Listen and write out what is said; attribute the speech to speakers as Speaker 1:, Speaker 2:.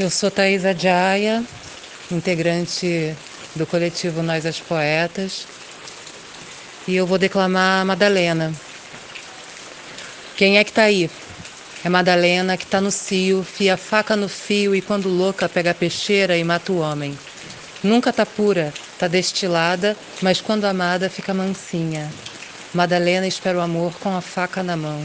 Speaker 1: Eu sou Thaisa Jaya, integrante do coletivo Nós as Poetas, e eu vou declamar Madalena. Quem é que tá aí? É Madalena que tá no cio, fia faca no fio e quando louca pega a peixeira e mata o homem. Nunca tá pura, tá destilada, mas quando amada fica mansinha. Madalena espera o amor com a faca na mão.